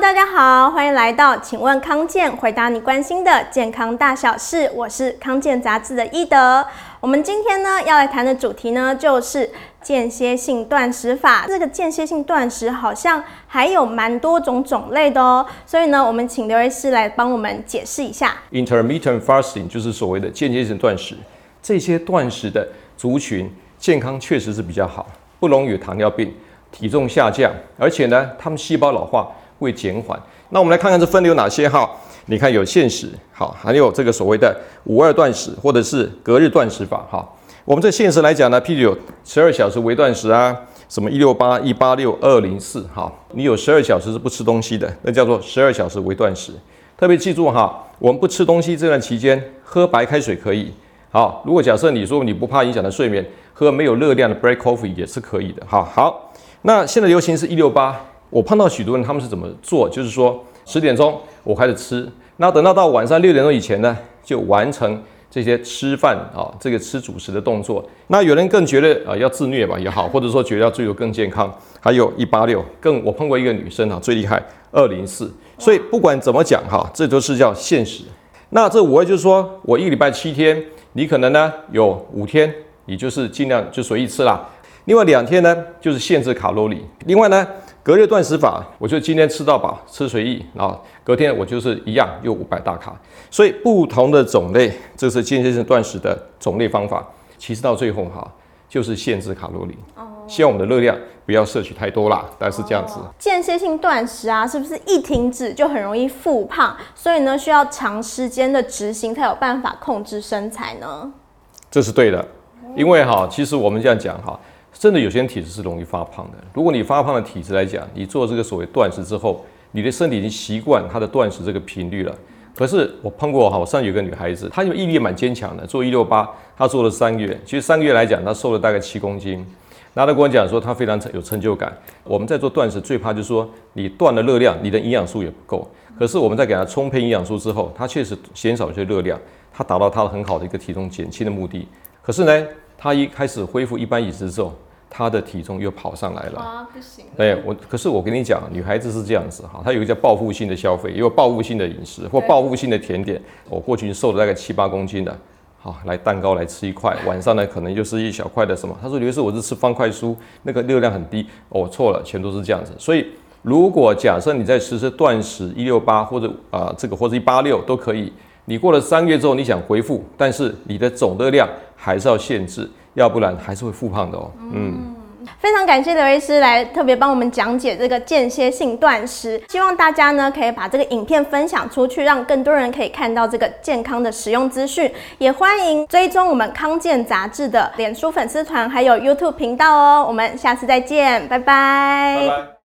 大家好，欢迎来到请问康健，回答你关心的健康大小事。我是康健杂志的伊德。我们今天呢要来谈的主题呢就是间歇性断食法。这个间歇性断食好像还有蛮多种种类的哦，所以呢，我们请刘医师来帮我们解释一下。Intermittent fasting 就是所谓的间歇性断食。这些断食的族群健康确实是比较好，不容易有糖尿病、体重下降，而且呢，他们细胞老化。会减缓。那我们来看看这分类有哪些哈？你看有限时，好，还有这个所谓的五二断食，或者是隔日断食法哈。我们这限时来讲呢，譬如有十二小时微断食啊，什么一六八、一八六、二零四哈，你有十二小时是不吃东西的，那叫做十二小时微断食。特别记住哈，我们不吃东西这段期间，喝白开水可以。好，如果假设你说你不怕影响的睡眠，喝没有热量的 break coffee 也是可以的。好，好，那现在流行是一六八。我碰到许多人，他们是怎么做？就是说十点钟我开始吃，那等到到晚上六点钟以前呢，就完成这些吃饭啊，这个吃主食的动作。那有人更觉得啊，要自虐吧也好，或者说觉得要追求更健康，还有一八六，更我碰过一个女生啊，最厉害二零四。所以不管怎么讲哈，这都是叫限时。那这五二就是说我一个礼拜七天，你可能呢有五天，你就是尽量就随意吃啦。另外两天呢，就是限制卡路里。另外呢，隔日断食法，我就今天吃到饱，吃随意，然后隔天我就是一样，又五百大卡。所以不同的种类，这是间歇性断食的种类方法。其实到最后哈，就是限制卡路里。哦。希望我们的热量不要摄取太多啦，但是这样子。间歇性断食啊，是不是一停止就很容易复胖？所以呢，需要长时间的执行才有办法控制身材呢？这是对的，因为哈，其实我们这样讲哈。真的有些人体质是容易发胖的。如果你发胖的体质来讲，你做这个所谓断食之后，你的身体已经习惯它的断食这个频率了。可是我碰过哈，我上有个女孩子，她就毅力蛮坚强的，做一六八，她做了三个月，其实三个月来讲，她瘦了大概七公斤。然后她跟我讲说，她非常有成就感。我们在做断食最怕就是说，你断了热量，你的营养素也不够。可是我们在给她充沛营养素之后，她确实减少一些热量，她达到她的很好的一个体重减轻的目的。可是呢，她一开始恢复一般饮食之后，她的体重又跑上来了啊，不行！哎，我可是我跟你讲，女孩子是这样子哈，她有一个叫报复性的消费，也有报复性的饮食或报复性的甜点。我过去瘦了大概七八公斤的，好，来蛋糕来吃一块，晚上呢可能就是一小块的什么。她说刘医师，我是吃方块酥，那个热量很低。哦，错了，全都是这样子。所以如果假设你在实施断食一六八或者啊、呃、这个或者一八六都可以。你过了三个月之后，你想恢复，但是你的总热量还是要限制，要不然还是会复胖的哦。嗯，非常感谢刘医师来特别帮我们讲解这个间歇性断食，希望大家呢可以把这个影片分享出去，让更多人可以看到这个健康的使用资讯。也欢迎追踪我们康健杂志的脸书粉丝团还有 YouTube 频道哦。我们下次再见，拜拜。拜拜。